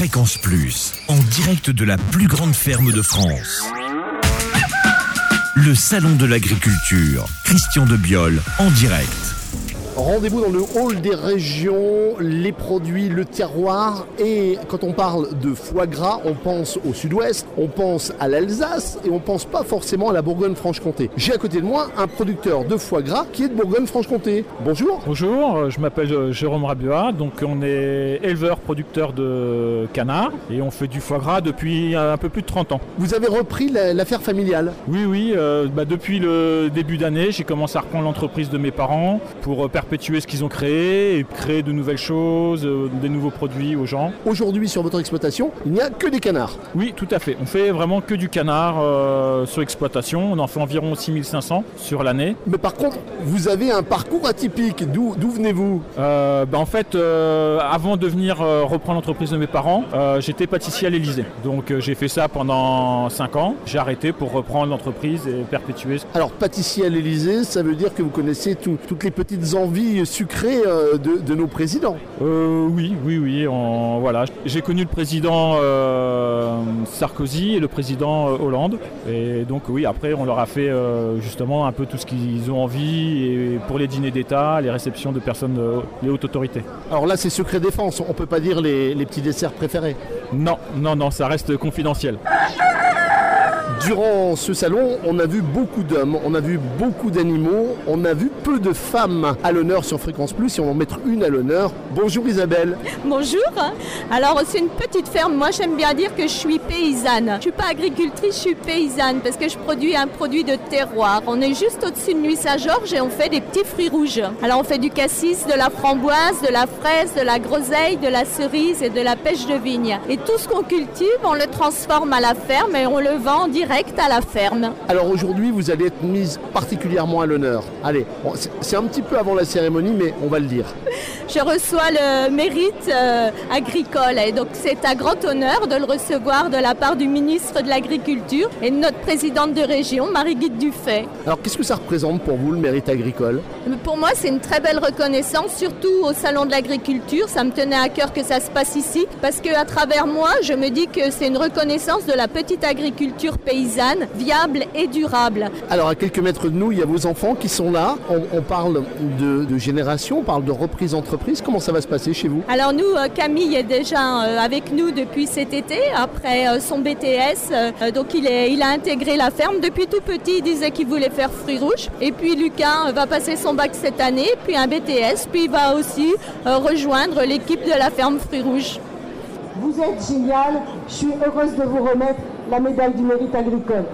Fréquence Plus, en direct de la plus grande ferme de France. Le Salon de l'Agriculture, Christian de Biol, en direct. Rendez-vous dans le hall des régions, les produits, le terroir. Et quand on parle de foie gras, on pense au sud-ouest, on pense à l'Alsace et on pense pas forcément à la Bourgogne-Franche-Comté. J'ai à côté de moi un producteur de foie gras qui est de Bourgogne-Franche-Comté. Bonjour. Bonjour, je m'appelle euh, Jérôme Rabua. Donc on est éleveur producteur de canards et on fait du foie gras depuis un peu plus de 30 ans. Vous avez repris la- l'affaire familiale. Oui, oui, euh, bah, depuis le début d'année, j'ai commencé à reprendre l'entreprise de mes parents pour euh, perpétuer ce qu'ils ont créé et créer de nouvelles choses, euh, des nouveaux produits aux gens. Aujourd'hui sur votre exploitation, il n'y a que des canards. Oui, tout à fait. On fait vraiment que du canard euh, sur exploitation. On en fait environ 6500 sur l'année. Mais par contre, vous avez un parcours atypique. D'où venez-vous? Euh, bah, en fait, avant de venir reprendre l'entreprise de mes parents, j'étais pâtissier à l'Elysée. Donc j'ai fait ça pendant 5 ans. J'ai arrêté pour reprendre l'entreprise et perpétuer. Alors, pâtissier à l'Elysée, ça veut dire que vous connaissez tout- toutes les petites envies sucrées euh, de, de nos présidents. Euh, oui, oui, oui. on- voilà. J'ai connu le président euh, Sarkozy et le président euh, Hollande. Et donc oui, après on leur a fait justement un peu tout ce qu'ils ont envie et pour les dîners d'État, les réceptions de personnes, les hautes autorités. Alors là, c'est secret défense. On peut pas dire les, les petits desserts préférés. Non, non, non, ça reste confidentiel. Durant ce salon, on a vu beaucoup d'hommes, on a vu beaucoup d'animaux, on a vu peu de femmes à l'honneur sur Fréquence Plus. Et on va en mettre une à l'honneur. Bonjour Isabelle. Bonjour. Alors c'est une petite ferme. Moi j'aime bien dire que je suis paysanne. Je suis pas agricultrice, je suis paysanne parce que je produis un produit de terroir. On est juste au-dessus de Nuit-Saint-Georges et on fait des petits fruits rouges. Alors on fait du cassis, de la framboise, de la fraise, de la groseille, de la cerise et de la pêche de vigne. Et tout ce qu'on cultive, on le transforme à la ferme et on le vend direct à la ferme. Alors aujourd'hui, vous allez être mise particulièrement à l'honneur. Allez, bon, c'est- un petit peu avant la cérémonie, mais on va le dire. Je reçois le mérite euh, agricole et donc c'est un grand honneur de le recevoir de la part du ministre de l'Agriculture et de notre présidente de région, Marie-Guide Dufay. Alors qu'est-ce que ça représente pour vous le mérite agricole? Pour moi, c'est une très belle reconnaissance, surtout au Salon de l'Agriculture. Ça me tenait à cœur que ça se passe ici parce qu'à travers moi, je me dis que c'est une reconnaissance de la petite agriculture paysanne, viable et durable. Alors à quelques mètres de nous, il y a vos enfants qui sont là. On, on parle de, de génération, on parle de reprise d'entreprise. Comment ça va se passer chez vous? Alors nous, euh, Camille est déjà euh, avec nous depuis cet été, après euh, son BTS. donc il, est, il a intégré la ferme. Depuis tout petit, il disait qu'il voulait faire fruits rouges. Et puis Lucas va passer son bac cette année, puis un BTS, puis il va aussi rejoindre l'équipe de la ferme fruits rouges. Vous êtes génial. Je suis heureuse de vous remettre la médaille du mérite agricole.